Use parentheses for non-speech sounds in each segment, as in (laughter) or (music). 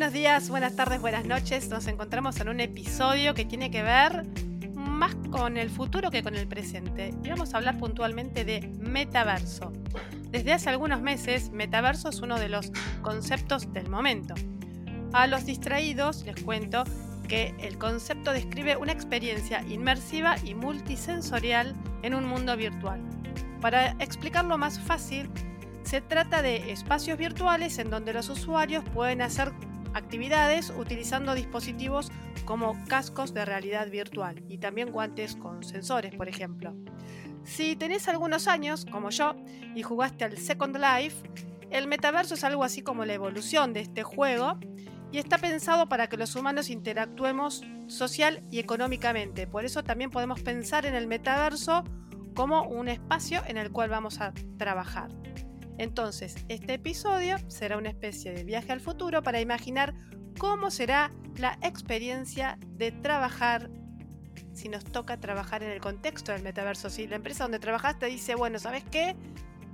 Buenos días, buenas tardes, buenas noches. Nos encontramos en un episodio que tiene que ver más con el futuro que con el presente. Y vamos a hablar puntualmente de metaverso. Desde hace algunos meses, metaverso es uno de los conceptos del momento. A los distraídos les cuento que el concepto describe una experiencia inmersiva y multisensorial en un mundo virtual. Para explicarlo más fácil, se trata de espacios virtuales en donde los usuarios pueden hacer actividades utilizando dispositivos como cascos de realidad virtual y también guantes con sensores, por ejemplo. Si tenés algunos años, como yo, y jugaste al Second Life, el metaverso es algo así como la evolución de este juego y está pensado para que los humanos interactuemos social y económicamente. Por eso también podemos pensar en el metaverso como un espacio en el cual vamos a trabajar. Entonces, este episodio será una especie de viaje al futuro para imaginar cómo será la experiencia de trabajar si nos toca trabajar en el contexto del metaverso. Si la empresa donde trabajaste dice, bueno, ¿sabes qué?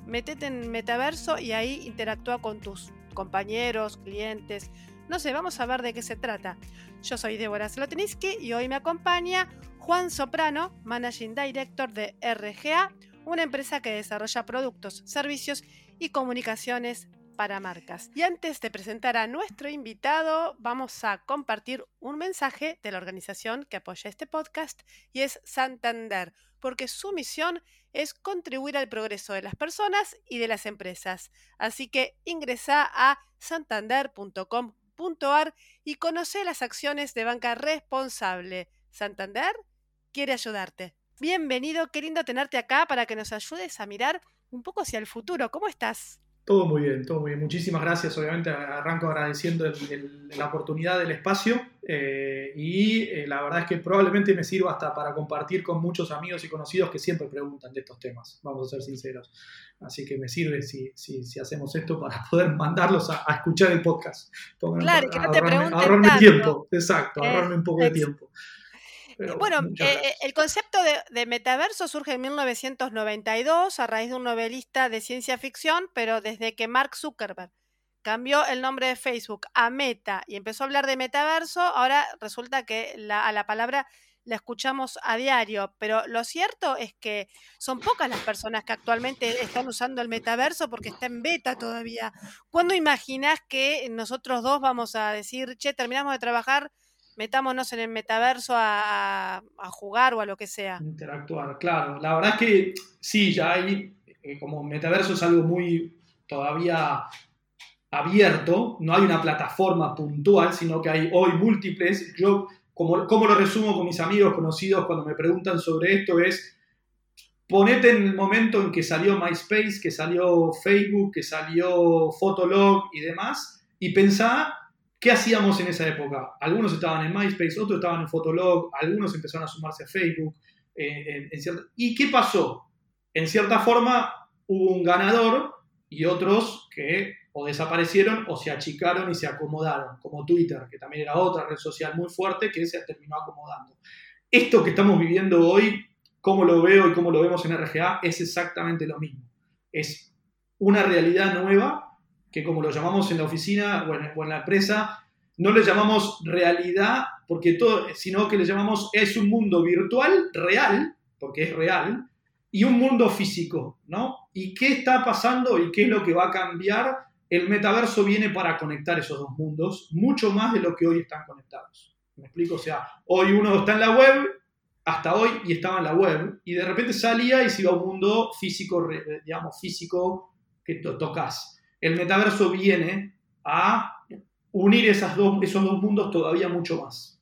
Métete en metaverso y ahí interactúa con tus compañeros, clientes. No sé, vamos a ver de qué se trata. Yo soy Débora Slotiniski y hoy me acompaña Juan Soprano, Managing Director de RGA, una empresa que desarrolla productos, servicios y comunicaciones para marcas. Y antes de presentar a nuestro invitado, vamos a compartir un mensaje de la organización que apoya este podcast y es Santander, porque su misión es contribuir al progreso de las personas y de las empresas. Así que ingresa a santander.com.ar y conoce las acciones de banca responsable. Santander quiere ayudarte. Bienvenido, qué lindo tenerte acá para que nos ayudes a mirar un poco hacia el futuro. ¿Cómo estás? Todo muy bien, todo muy bien. Muchísimas gracias. Obviamente arranco agradeciendo la oportunidad del espacio eh, y eh, la verdad es que probablemente me sirva hasta para compartir con muchos amigos y conocidos que siempre preguntan de estos temas, vamos a ser sinceros. Así que me sirve si, si, si hacemos esto para (laughs) poder mandarlos a, escuchar el podcast. claro, que no te pregunten Ahorrarme tiempo, exacto, ahorrarme un poco de tiempo. Bueno, eh, eh, el concepto de, metaverso surge en 1992 a raíz de un novelista de ciencia ficción, pero desde que Mark Zuckerberg cambió el nombre de Facebook a Meta y empezó a hablar de metaverso, ahora resulta que a la palabra la escuchamos a diario, pero lo cierto es que son pocas las personas que actualmente están usando el metaverso porque está en beta todavía. ¿Cuándo imaginas que nosotros dos vamos a decir, che, terminamos de trabajar? Metámonos en el metaverso a, jugar o a lo que sea. Interactuar, claro. La verdad es que sí, ya hay, eh, como metaverso es algo muy todavía abierto, no hay una plataforma puntual, sino que hay hoy múltiples. Yo, como, como lo resumo con mis amigos conocidos cuando me preguntan sobre esto, es ponete en el momento en que salió MySpace, que salió Facebook, que salió Fotolog y demás, y pensá ¿Qué hacíamos en esa época? Algunos estaban en MySpace, otros estaban en Fotolog, algunos empezaron a sumarse a Facebook. Eh, ¿Y qué pasó? En cierta forma hubo un ganador y otros que o desaparecieron o se achicaron y se acomodaron, como Twitter, que también era otra red social muy fuerte que se terminó acomodando. Esto que estamos viviendo hoy, como lo veo y como lo vemos en RGA, es exactamente lo mismo. Es una realidad nueva que como lo llamamos en la oficina o en, la empresa, no le llamamos realidad, porque todo, sino que le llamamos es un mundo virtual real, porque es real, y un mundo físico, ¿no? ¿Y qué está pasando y qué es lo que va a cambiar? El metaverso viene para conectar esos dos mundos, mucho más de lo que hoy están conectados. ¿Me explico? O sea, hoy uno está en la web, hasta hoy, y estaba en la web, y de repente salía y se iba a un mundo físico, digamos, físico que tocas el metaverso viene a unir esas dos, esos dos mundos todavía mucho más.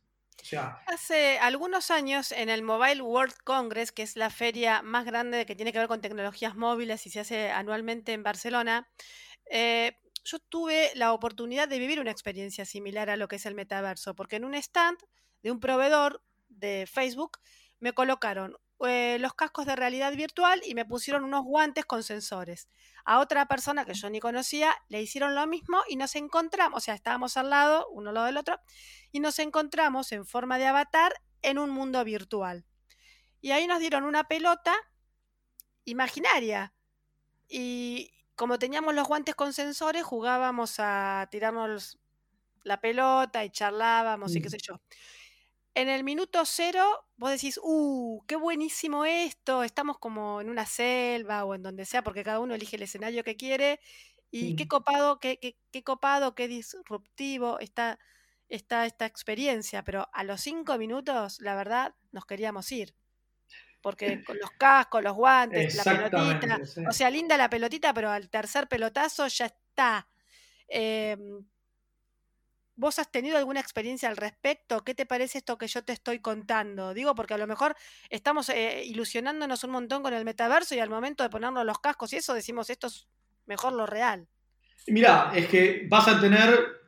Hace algunos años en el Mobile World Congress, que es la feria más grande que tiene que ver con tecnologías móviles y se hace anualmente en Barcelona, eh, yo tuve la oportunidad de vivir una experiencia similar a lo que es el metaverso, porque en un stand de un proveedor de Facebook me colocaron eh, los cascos de realidad virtual y me pusieron unos guantes con sensores. A otra persona que yo ni conocía le hicieron lo mismo y nos encontramos, o sea, estábamos al lado, uno al lado del otro, y nos encontramos en forma de avatar en un mundo virtual. Y ahí nos dieron una pelota imaginaria. Y como teníamos los guantes con sensores, jugábamos a tirarnos la pelota y charlábamos y qué Mm. sé yo. En el minuto cero, vos decís, uh, qué buenísimo esto, estamos como en una selva o en donde sea, porque cada uno elige el escenario que quiere, y qué copado, qué, qué- qué copado, qué disruptivo está, está esta experiencia, pero a los cinco minutos, la verdad, nos queríamos ir, porque con los cascos, los guantes, la pelotita, sí. o sea, linda la pelotita, pero al tercer pelotazo ya está. Em, ¿Vos has tenido alguna experiencia al respecto? ¿Qué te parece esto que yo te estoy contando? Digo, porque a lo mejor estamos eh, ilusionándonos un montón con el metaverso y al momento de ponernos los cascos y eso decimos esto es mejor lo real. Mirá, es que vas a tener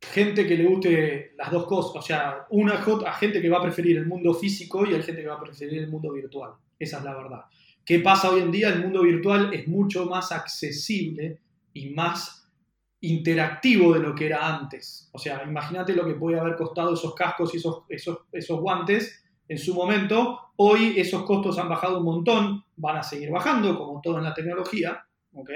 gente que le guste las dos cosas. O sea, una a gente que va a preferir el mundo físico y hay gente que va a preferir el mundo virtual. Esa es la verdad. ¿Qué pasa hoy en día? El mundo virtual es mucho más accesible y más interactivo de lo que era antes. O sea, imagínate lo que puede haber costado esos cascos y esos, esos, guantes en su momento. Hoy esos costos han bajado un montón, van a seguir bajando, como todo en la tecnología, ¿ok?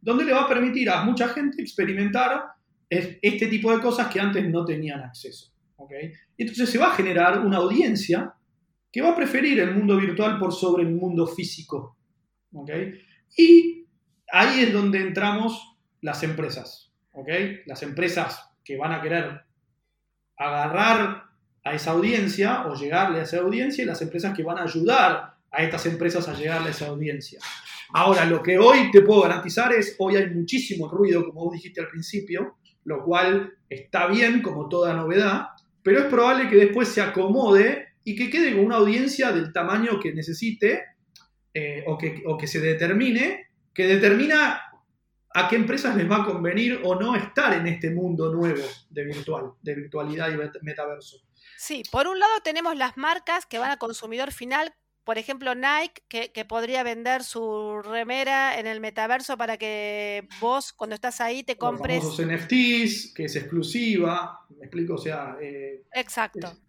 Donde le va a permitir a mucha gente experimentar es- este tipo de cosas que antes no tenían acceso, ¿ok? Entonces se va a generar una audiencia que va a preferir el mundo virtual por sobre el mundo físico, ¿ok? Y ahí es donde entramos las empresas, ¿ok? Las empresas que van a querer agarrar a esa audiencia o llegarle a esa audiencia y las empresas que van a ayudar a estas empresas a llegarle a esa audiencia. Ahora, lo que hoy te puedo garantizar es, hoy hay muchísimo ruido, como vos dijiste al principio, lo cual está bien como toda novedad, pero es probable que después se acomode y que quede con una audiencia del tamaño que necesite eh, o, que, o que se determine, que determina a qué empresas les va a convenir o no estar en este mundo nuevo de virtual, de virtualidad y met- metaverso. Sí, por un lado tenemos las marcas que van al consumidor final, por ejemplo Nike, que, que podría vender su remera en el metaverso para que vos cuando estás ahí te Los compres... famosos NFTs, que es exclusiva, me explico, o sea, eh, Exacto. es-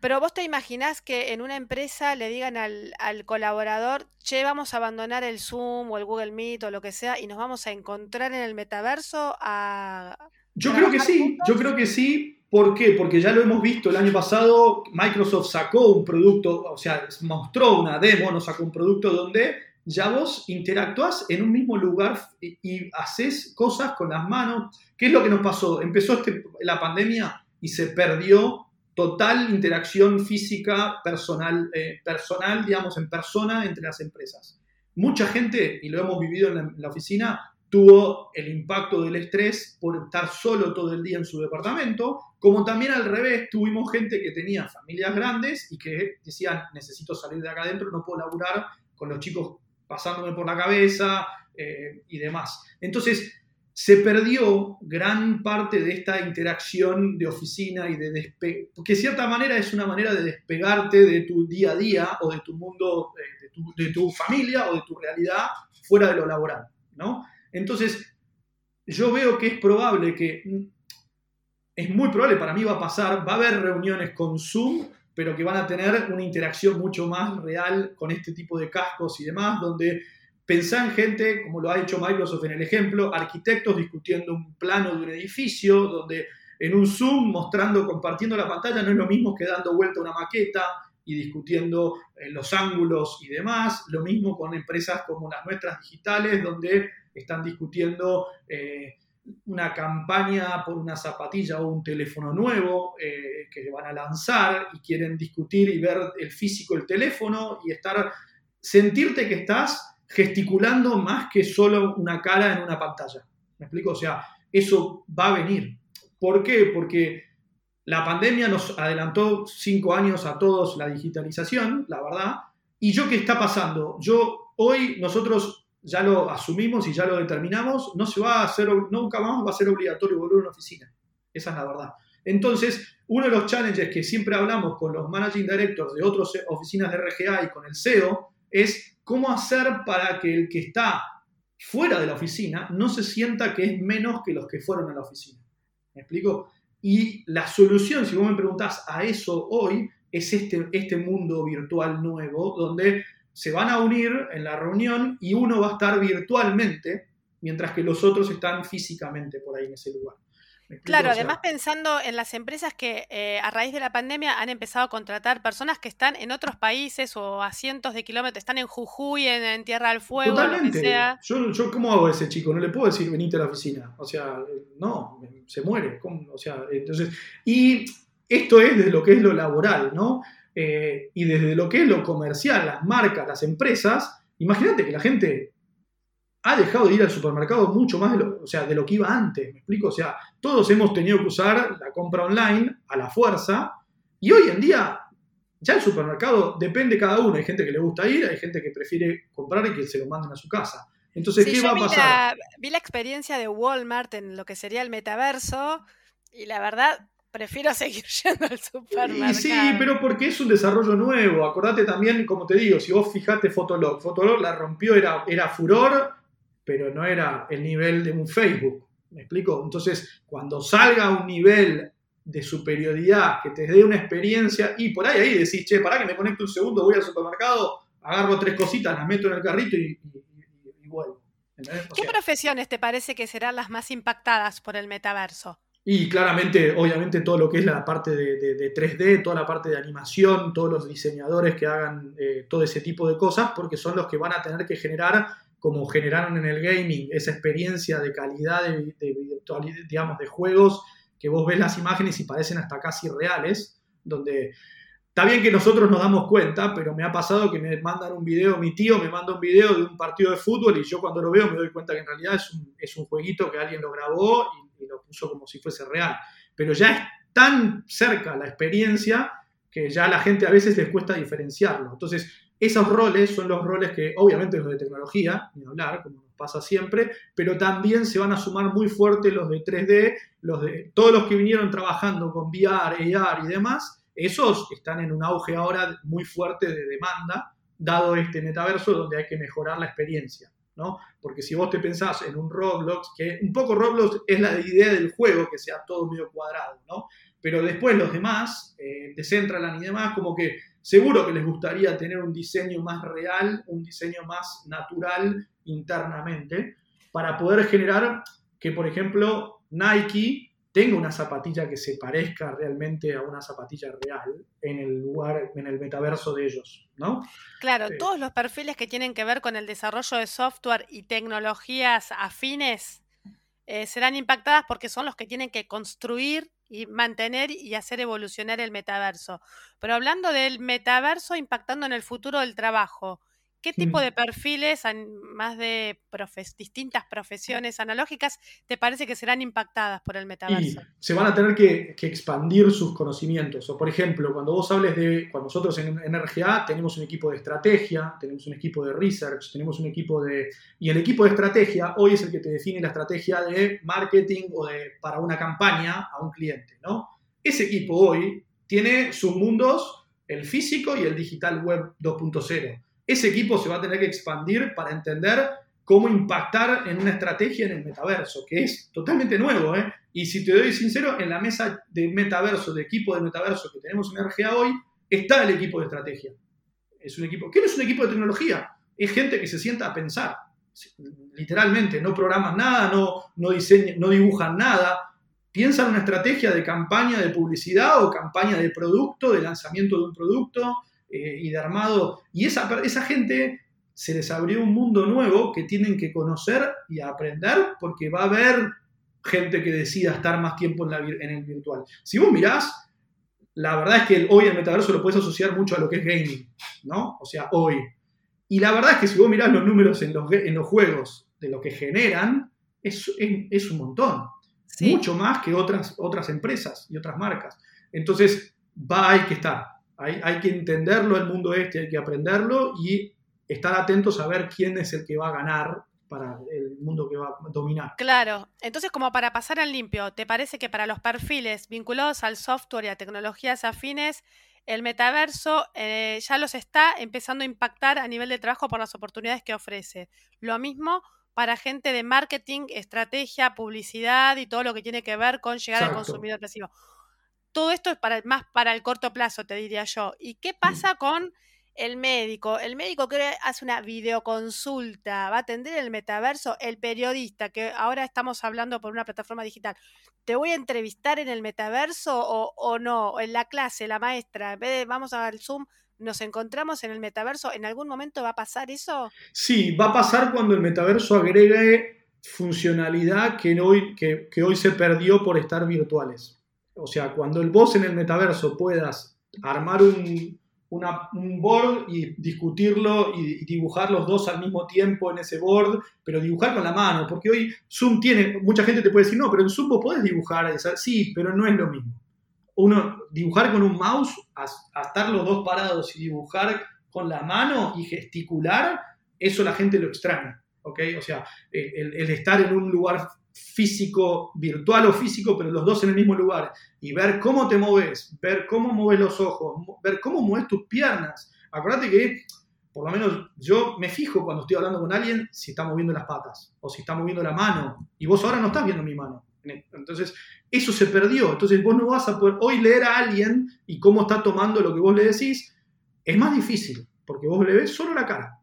Pero vos te imaginás que en una empresa le digan al, al colaborador, che, vamos a abandonar el Zoom o el Google Meet o lo que sea y nos vamos a encontrar en el metaverso a... Yo creo que ¿Trabajar sí, juntos? yo creo que sí. ¿Por qué? Porque ya lo hemos visto el año pasado, Microsoft sacó un producto, o sea, mostró una demo, nos sacó un producto donde ya vos interactuás en un mismo lugar y, y haces cosas con las manos. ¿Qué es lo que nos pasó? Empezó este- la pandemia y se perdió total interacción física personal, eh, personal, digamos, en persona entre las empresas. Mucha gente, y lo hemos vivido en la, oficina, tuvo el impacto del estrés por estar solo todo el día en su departamento, como también al revés, tuvimos gente que tenía familias grandes y que decían, necesito salir de acá adentro, no puedo laburar con los chicos pasándome por la cabeza eh, y demás. Entonces, se perdió gran parte de esta interacción de oficina y de despegar, porque de cierta manera es una manera de despegarte de tu día a día o de tu mundo, eh, de tu, de tu familia o de tu realidad fuera de lo laboral, ¿no? Entonces, yo veo que es probable que, es muy probable, para mí va a pasar, va a haber reuniones con Zoom, pero que van a tener una interacción mucho más real con este tipo de cascos y demás, donde pensá en gente, como lo ha hecho Microsoft en el ejemplo, arquitectos discutiendo un plano de un edificio, donde en un Zoom mostrando, compartiendo la pantalla, no es lo mismo que dando vuelta una maqueta y discutiendo eh, los ángulos y demás. Lo mismo con empresas como las nuestras digitales, donde están discutiendo eh, una campaña por una zapatilla o un teléfono nuevo eh, que van a lanzar y quieren discutir y ver el físico del teléfono y estar, sentirte que estás gesticulando más que solo una cara en una pantalla. ¿Me explico? O sea, eso va a venir. ¿Por qué? Porque la pandemia nos adelantó cinco años a todos la digitalización, la verdad. ¿Y yo qué está pasando? Yo, hoy nosotros ya lo asumimos y ya lo determinamos, no se va a hacer, nunca más va a ser obligatorio volver a una oficina. Esa es la verdad. Entonces, uno de los challenges que siempre hablamos con los managing directors de otras oficinas de RGA y con el CEO es cómo hacer para que el que está fuera de la oficina no se sienta que es menos que los que fueron a la oficina. ¿Me explico? Y la solución, si vos me preguntás a eso hoy, es este, este mundo virtual nuevo, donde se van a unir en la reunión y uno va a estar virtualmente, mientras que los otros están físicamente por ahí en ese lugar. Claro, además pensando en las empresas que eh, a raíz de la pandemia han empezado a contratar personas que están en otros países o a cientos de kilómetros, están en Jujuy, en, Tierra del Fuego, Totalmente. Lo que sea. Yo, yo, ¿cómo hago a ese chico? No le puedo decir venite a la oficina. O sea, no, se muere. O sea, entonces, y esto es desde lo que es lo laboral, ¿no? Eh, y desde lo que es lo comercial, las marcas, las empresas, imagínate que la gente ha dejado de ir al supermercado mucho más de lo, o sea, de lo que iba antes, ¿me explico? O sea, todos hemos tenido que usar la compra online a la fuerza y hoy en día ya el supermercado depende cada uno. Hay gente que le gusta ir, hay gente que prefiere comprar y que se lo manden a su casa. Entonces, ¿qué va a pasar? vi la experiencia de Walmart en lo que sería el metaverso y la verdad prefiero (laughs) seguir yendo al supermercado. Sí, pero porque es un desarrollo nuevo. Acordate también, como te digo, si vos fijate Fotolog, Fotolog la rompió, era, era furor pero no era el nivel de un Facebook. ¿Me explico? Entonces, cuando salga un nivel de superioridad que te dé una experiencia y por ahí ahí decís, che, para que me conecte un segundo, voy al supermercado, agarro tres cositas, las meto en el carrito y, vuelvo. ¿Qué profesiones te parece que serán las más impactadas por el metaverso? Y claramente, obviamente, todo lo que es la parte de, 3D, toda la parte de animación, todos los diseñadores que hagan eh, todo ese tipo de cosas, porque son los que van a tener que generar como generaron en el gaming, esa experiencia de calidad de, digamos, de juegos que vos ves las imágenes y parecen hasta casi reales, donde está bien que nosotros nos damos cuenta, pero me ha pasado que me mandan un video, mi tío me manda un video de un partido de fútbol y yo cuando lo veo me doy cuenta que en realidad es un, es un jueguito que alguien lo grabó y, y lo puso como si fuese real. Pero ya es tan cerca la experiencia que ya a la gente a veces les cuesta diferenciarlo. Entonces, esos roles son los roles que, obviamente, los de tecnología, ni hablar, como nos pasa siempre, pero también se van a sumar muy fuerte los de 3D, los de todos los que vinieron trabajando con VR, AR y demás, esos están en un auge ahora muy fuerte de demanda, dado este metaverso donde hay que mejorar la experiencia. ¿No? Porque si vos te pensás en un Roblox, que un poco Roblox es la idea del juego, que sea todo medio cuadrado, ¿no? Pero después los demás, eh, Decentraland y demás, como que Seguro que les gustaría tener un diseño más real, un diseño más natural internamente, para poder generar que, por ejemplo, Nike tenga una zapatilla que se parezca realmente a una zapatilla real en el lugar, en el metaverso de ellos, ¿no? Claro, eh, todos los perfiles que tienen que ver con el desarrollo de software y tecnologías afines eh, serán impactadas porque son los que tienen que construir y mantener y hacer evolucionar el metaverso. Pero hablando del metaverso impactando en el futuro del trabajo, ¿qué tipo de perfiles, más de distintas profesiones analógicas, te parece que serán impactadas por el metaverso? se van a tener que, expandir sus conocimientos. O por ejemplo, cuando vos hables de, cuando nosotros en, en RGA tenemos un equipo de estrategia, tenemos un equipo de research, tenemos un equipo de... Y el equipo de estrategia hoy es el que te define la estrategia de marketing o de, para una campaña a un cliente, ¿no? Ese equipo hoy tiene sus mundos, el físico y el digital web 2.0. Ese equipo se va a tener que expandir para entender cómo impactar en una estrategia en el metaverso, que es totalmente nuevo. ¿eh? Y si te doy sincero, en la mesa de metaverso, de equipo de metaverso que tenemos en RGA hoy, está el equipo de estrategia. Es un equipo, ¿qué no es un equipo de tecnología? Es gente que se sienta a pensar, literalmente, no programan nada, no, no, diseñan, no dibujan nada, piensan una estrategia de campaña de publicidad o campaña de producto, de lanzamiento de un producto eh, y de armado. Y esa, esa gente se les abrió un mundo nuevo que tienen que conocer y aprender porque va a haber gente que decida estar más tiempo en, la, en el virtual. Si vos mirás, la verdad es que hoy el metaverso lo puedes asociar mucho a lo que es gaming, ¿no? O sea, hoy. Y la verdad es que si vos mirás los números en los, en los juegos de lo que generan, es, es, un montón. Mucho más que otras, otras empresas y otras marcas. Entonces, va, hay que estar. Hay, hay que entenderlo el mundo este, hay que aprenderlo y estar atentos a ver quién es el que va a ganar para el mundo que va a dominar. Claro, entonces como para pasar al limpio, ¿te parece que para los perfiles vinculados al software y a tecnologías afines, el metaverso eh, ya los está empezando a impactar a nivel de trabajo por las oportunidades que ofrece? Lo mismo para gente de marketing, estrategia, publicidad y todo lo que tiene que ver con llegar al consumidor masivo. Todo esto es para, más para el corto plazo, te diría yo. ¿Y qué pasa con el médico, el médico que hace una videoconsulta, va a atender el metaverso, el periodista, que ahora estamos hablando por una plataforma digital, ¿te voy a entrevistar en el metaverso o, o no? En la clase, la maestra, en vez de vamos al Zoom, nos encontramos en el metaverso, ¿en algún momento va a pasar eso? Sí, va a pasar cuando el metaverso agregue funcionalidad que hoy, que, que hoy se perdió por estar virtuales. O sea, cuando el vos en el metaverso puedas armar un, un board y discutirlo y, dibujar los dos al mismo tiempo en ese board, pero dibujar con la mano, porque hoy Zoom tiene, mucha gente te puede decir, no, pero en Zoom vos podés dibujar, sí, pero no es lo mismo. Uno, dibujar con un mouse, a, estar los dos parados y dibujar con la mano y gesticular, eso la gente lo extraña, ¿ok? O sea, el, el estar en un lugar físico, virtual o físico, pero los dos en el mismo lugar, y ver cómo te mueves, ver cómo mueves los ojos, ver cómo mueves tus piernas. Acuérdate que, por lo menos yo me fijo cuando estoy hablando con alguien si está moviendo las patas o si está moviendo la mano, y vos ahora no estás viendo mi mano. Entonces, eso se perdió. Entonces, vos no vas a poder hoy leer a alguien y cómo está tomando lo que vos le decís. Es más difícil, porque vos le ves solo la cara.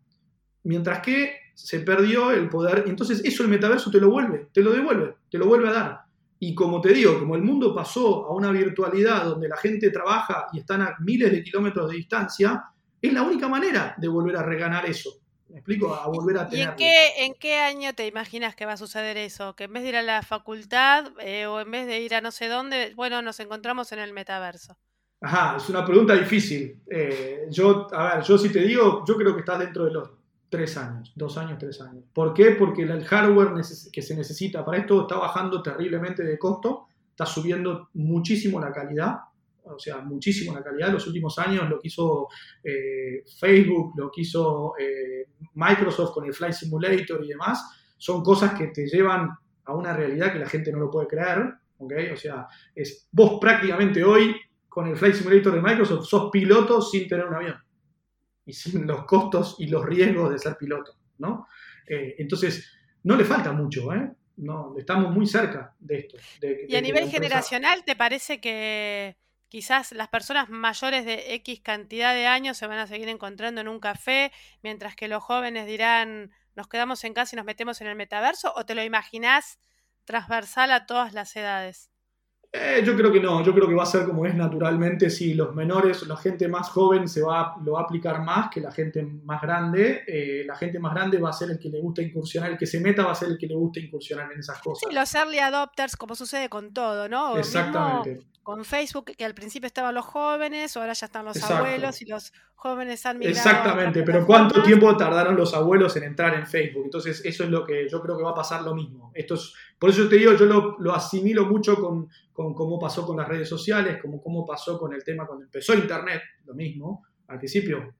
Mientras que se perdió el poder. Entonces eso el metaverso te lo vuelve, te lo devuelve, te lo vuelve a dar. Y como te digo, como el mundo pasó a una virtualidad donde la gente trabaja y están a miles de kilómetros de distancia, es la única manera de volver a reganar eso. ¿Me explico? A volver a tener. ¿Y en qué, en qué año te imaginas que va a suceder eso? Que en vez de ir a la facultad eh, o en vez de ir a no sé dónde, bueno, nos encontramos en el metaverso. Ajá, es una pregunta difícil. Eh, yo, a ver, yo si te digo, yo creo que estás dentro de los tres años, dos años, tres años. ¿Por qué? Porque el hardware que se necesita para esto está bajando terriblemente de costo, está subiendo muchísimo la calidad, o sea, muchísimo la calidad. Los últimos años lo que hizo eh, Facebook, lo que hizo eh, Microsoft con el Flight Simulator y demás, son cosas que te llevan a una realidad que la gente no lo puede creer. ¿okay? O sea, es, vos prácticamente hoy con el Flight Simulator de Microsoft sos piloto sin tener un avión y sin (laughs) los costos y los riesgos de ser piloto, ¿no? Eh, entonces, no le falta mucho, ¿eh? No, estamos muy cerca de esto. y a nivel generacional, ¿te parece que quizás las personas mayores de X cantidad de años se van a seguir encontrando en un café, mientras que los jóvenes dirán, nos quedamos en casa y nos metemos en el metaverso? ¿O te lo imaginás transversal a todas las edades? Eh, yo creo que no, yo creo que va a ser como es naturalmente, si los menores, la gente más joven se va, lo va a aplicar más que la gente más grande, eh, la gente más grande va a ser el que le gusta incursionar, el que se meta va a ser el que le gusta incursionar en esas cosas. Sí, los early adopters, como sucede con todo, ¿no? Exactamente con Facebook, que al principio estaban los jóvenes, ahora ya están los abuelos y los jóvenes han migrado. Exactamente, pero ¿cuánto tiempo tardaron los abuelos en entrar en Facebook? Entonces, eso es lo que yo creo que va a pasar lo mismo. Esto es, por eso te digo, yo lo, asimilo mucho con, con, cómo pasó con las redes sociales, como cómo pasó con el tema cuando empezó Internet, lo mismo. Al principio,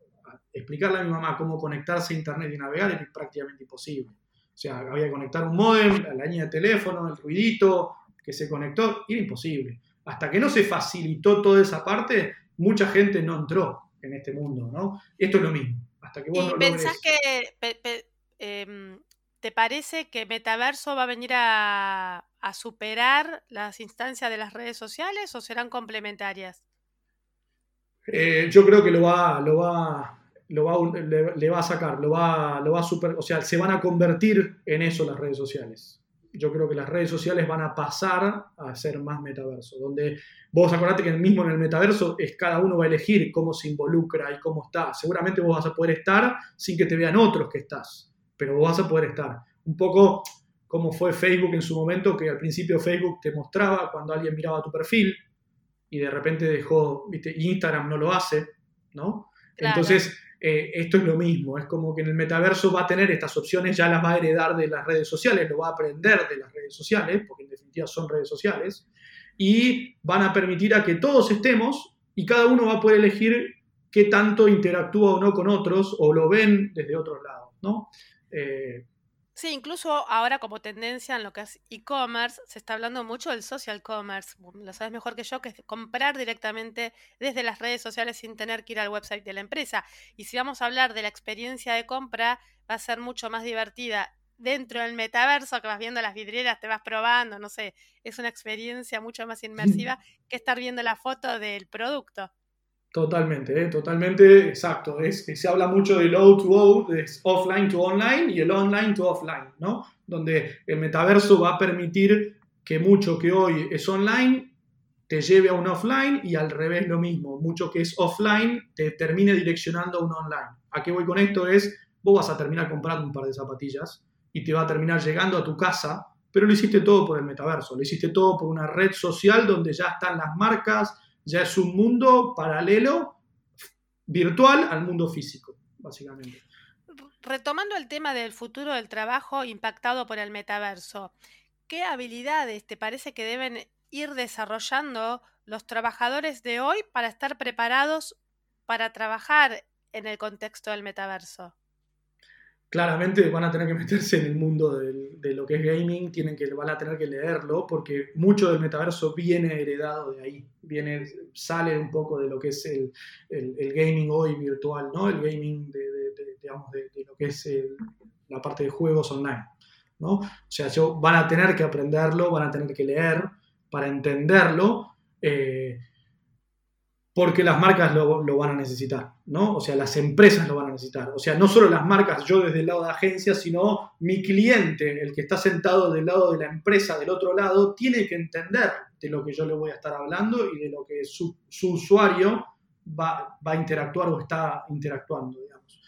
explicarle a mi mamá cómo conectarse a Internet y navegar es prácticamente imposible. O sea, había que conectar un modem, la línea de teléfono, el ruidito que se conectó, era imposible hasta que no se facilitó toda esa parte, mucha gente no entró en este mundo, ¿no? Esto es lo mismo. Hasta que ¿Y pensás que em, te parece que Metaverso va a venir a, superar las instancias de las redes sociales o serán complementarias? Eh, yo creo que lo va, lo va, lo va le, va a sacar, lo va, lo va a super, o sea, se van a convertir en eso las redes sociales yo creo que las redes sociales van a pasar a ser más metaverso, donde vos acordate que mismo en el metaverso es cada uno va a elegir cómo se involucra y cómo está. Seguramente vos vas a poder estar sin que te vean otros que estás, pero vos vas a poder estar. Un poco como fue Facebook en su momento, que al principio Facebook te mostraba cuando alguien miraba tu perfil y de repente dejó, viste, Instagram no lo hace, ¿no? Entonces, eh, esto es lo mismo, es como que en el metaverso va a tener estas opciones, ya las va a heredar de las redes sociales, lo va a aprender de las redes sociales, porque en definitiva son redes sociales, y van a permitir a que todos estemos y cada uno va a poder elegir qué tanto interactúa o no con otros o lo ven desde otros lados, ¿no? Eh, Sí, incluso ahora como tendencia en lo que es e-commerce, se está hablando mucho del social commerce. Lo sabes mejor que yo, que es comprar directamente desde las redes sociales sin tener que ir al website de la empresa. Y si vamos a hablar de la experiencia de compra, va a ser mucho más divertida dentro del metaverso, que vas viendo las vidrieras, te vas probando, no sé, es una experiencia mucho más inmersiva (laughs) que estar viendo la foto del producto. Totalmente, ¿eh? totalmente, exacto. Es, se habla mucho del O2O, de offline to online y el online to offline, ¿no? Donde el metaverso va a permitir que mucho que hoy es online te lleve a un offline y al revés lo mismo. Mucho que es offline te termine direccionando a un online. ¿A qué voy con esto? Es, vos vas a terminar comprando un par de zapatillas y te va a terminar llegando a tu casa, pero lo hiciste todo por el metaverso, lo hiciste todo por una red social donde ya están las marcas, ya es un mundo paralelo, virtual al mundo físico, básicamente. Retomando el tema del futuro del trabajo impactado por el metaverso, ¿qué habilidades te parece que deben ir desarrollando los trabajadores de hoy para estar preparados para trabajar en el contexto del metaverso? Claramente van a tener que meterse en el mundo de lo que es gaming, tienen que, van a tener que leerlo, porque mucho del metaverso viene heredado de ahí, viene, sale un poco de lo que es el, gaming hoy virtual, ¿no? El gaming de, digamos, de, lo que es la parte de juegos online, ¿no? O sea, van a tener que aprenderlo, van a tener que leer, para entenderlo, eh, porque las marcas lo, van a necesitar, ¿no? O sea, las empresas lo van a necesitar. O sea, no solo las marcas, yo desde el lado de agencia, sino mi cliente, el que está sentado del lado de la empresa, del otro lado, tiene que entender de lo que yo le voy a estar hablando y de lo que su, usuario va, a interactuar o está interactuando, digamos.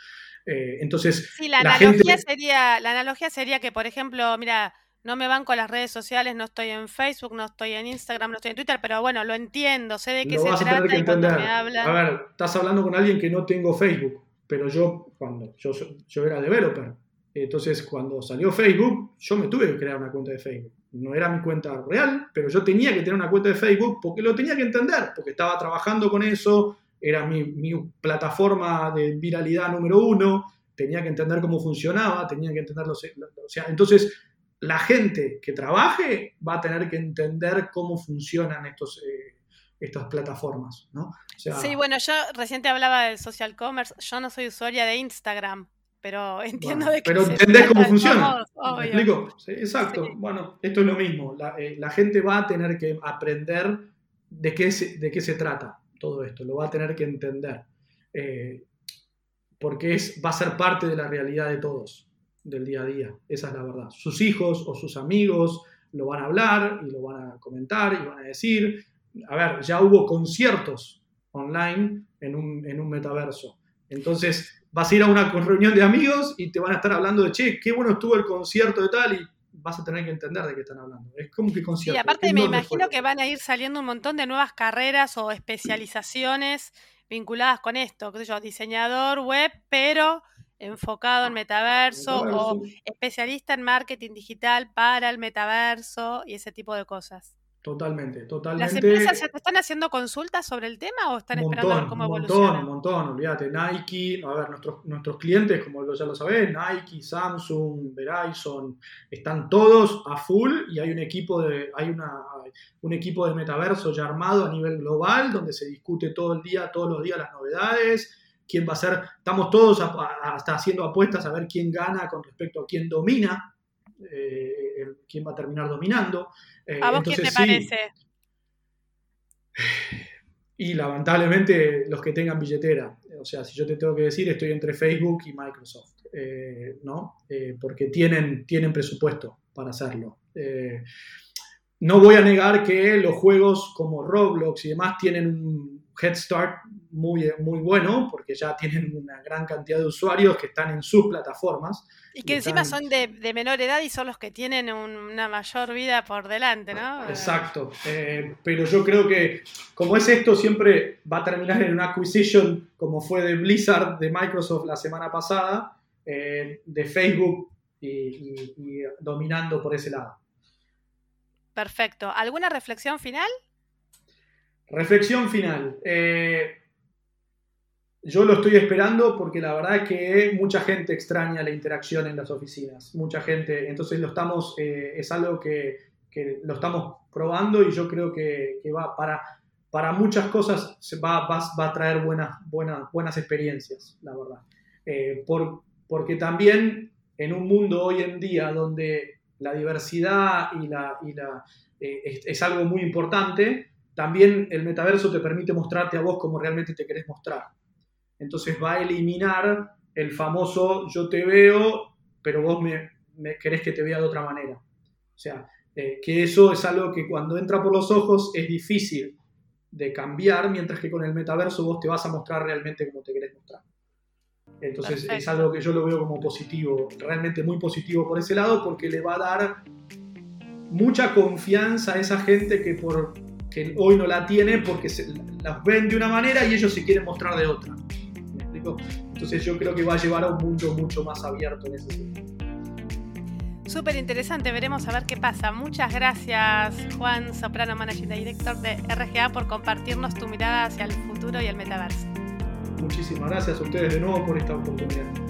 Eh, entonces, sí, la, analogía sería, la analogía sería que, por ejemplo, mira, no me van con las redes sociales, no estoy en Facebook, no estoy en Instagram, no estoy en Twitter, pero bueno, lo entiendo, sé de qué se trata y cuando me hablan. A ver, estás hablando con alguien que no tengo Facebook, pero yo, cuando yo, yo era developer, entonces cuando salió Facebook, yo me tuve que crear una cuenta de Facebook. No era mi cuenta real, pero yo tenía que tener una cuenta de Facebook porque lo tenía que entender, porque estaba trabajando con eso, era mi, mi plataforma de viralidad número uno, tenía que entender cómo funcionaba, tenía que entenderlo. O sea, entonces la gente que trabaje va a tener que entender cómo funcionan estos, eh, estas plataformas, ¿no? sí, bueno, yo reciente hablaba del social commerce, yo no soy usuaria de Instagram, pero (laughs) entiendo de qué Pero entendés cómo funciona. ¿Me explico? exacto. Bueno, esto es lo mismo. Eh, la, gente va a tener que aprender de qué, se, de qué se trata todo esto, lo va a tener que entender. Eh, porque es, va a ser parte de la realidad de todos del día a día, esa es la verdad. Sus hijos o sus amigos lo van a hablar y lo van a comentar y van a decir, a ver, ya hubo conciertos online en un, en un metaverso. Entonces vas a ir a una reunión de amigos y te van a estar hablando de, che, qué bueno estuvo el concierto de tal y vas a tener que entender de qué están hablando. Es como que concierto. Y aparte me imagino que van a ir saliendo un montón de nuevas carreras o especializaciones vinculadas con esto, qué sé yo, diseñador web, pero enfocado en metaverso, o especialista en marketing digital para el metaverso y ese tipo de cosas. Totalmente, totalmente. ¿Las empresas están haciendo consultas sobre el tema o están esperando ver cómo evoluciona? Un montón, un montón, olvídate. Nike, a ver, nuestros, nuestros clientes, como ya lo sabés, Nike, Samsung, Verizon, están todos a full y hay un equipo de, hay una, un equipo de metaverso ya armado a nivel global donde se discute todo el día, todos los días las novedades quién va a ser, estamos todos hasta haciendo apuestas a ver quién gana con respecto a quién domina, eh, quién va a terminar dominando. Eh, ¿A vos quién te parece? Y lamentablemente los que tengan billetera. O sea, si yo te tengo que decir, estoy entre Facebook y Microsoft, eh, ¿no? porque tienen, tienen presupuesto para hacerlo. no voy a negar que los juegos como Roblox y demás tienen un head start muy, muy bueno porque ya tienen una gran cantidad de usuarios que están en sus plataformas. Y que encima son de, menor edad y son los que tienen una mayor vida por delante, ¿no? Exacto. Eh, pero yo creo que como es esto, siempre va a terminar en una acquisition como fue de Blizzard de Microsoft la semana pasada, eh, de Facebook y, dominando por ese lado. Perfecto. ¿Alguna reflexión final? Reflexión final. Eh, yo lo estoy esperando porque la verdad es que mucha gente extraña la interacción en las oficinas, mucha gente, entonces lo estamos, eh, es algo que, lo estamos probando y yo creo que, va para, para muchas cosas va, va, a traer buenas, buenas, buenas experiencias, la verdad. Eh, por, porque también en un mundo hoy en día donde la diversidad y la, y la, es algo muy importante, también el metaverso te permite mostrarte a vos como realmente te querés mostrar. Entonces va a eliminar el famoso yo te veo, pero vos me, querés que te vea de otra manera. O sea, eh, que eso es algo que cuando entra por los ojos es difícil de cambiar, mientras que con el metaverso vos te vas a mostrar realmente como te querés mostrar. Entonces es algo que yo lo veo como positivo, realmente muy positivo por ese lado, porque le va a dar mucha confianza a esa gente que, por, que hoy no la tiene porque se, las ven de una manera y ellos se quieren mostrar de otra. ¿Me explico? Entonces yo creo que va a llevar a un mundo mucho más abierto en ese sentido. Súper interesante, veremos a ver qué pasa. Muchas gracias Juan Soprano, Managing Director de RGA, por compartirnos tu mirada hacia el futuro y el metaverso. Muchísimas gracias a ustedes de nuevo por esta oportunidad.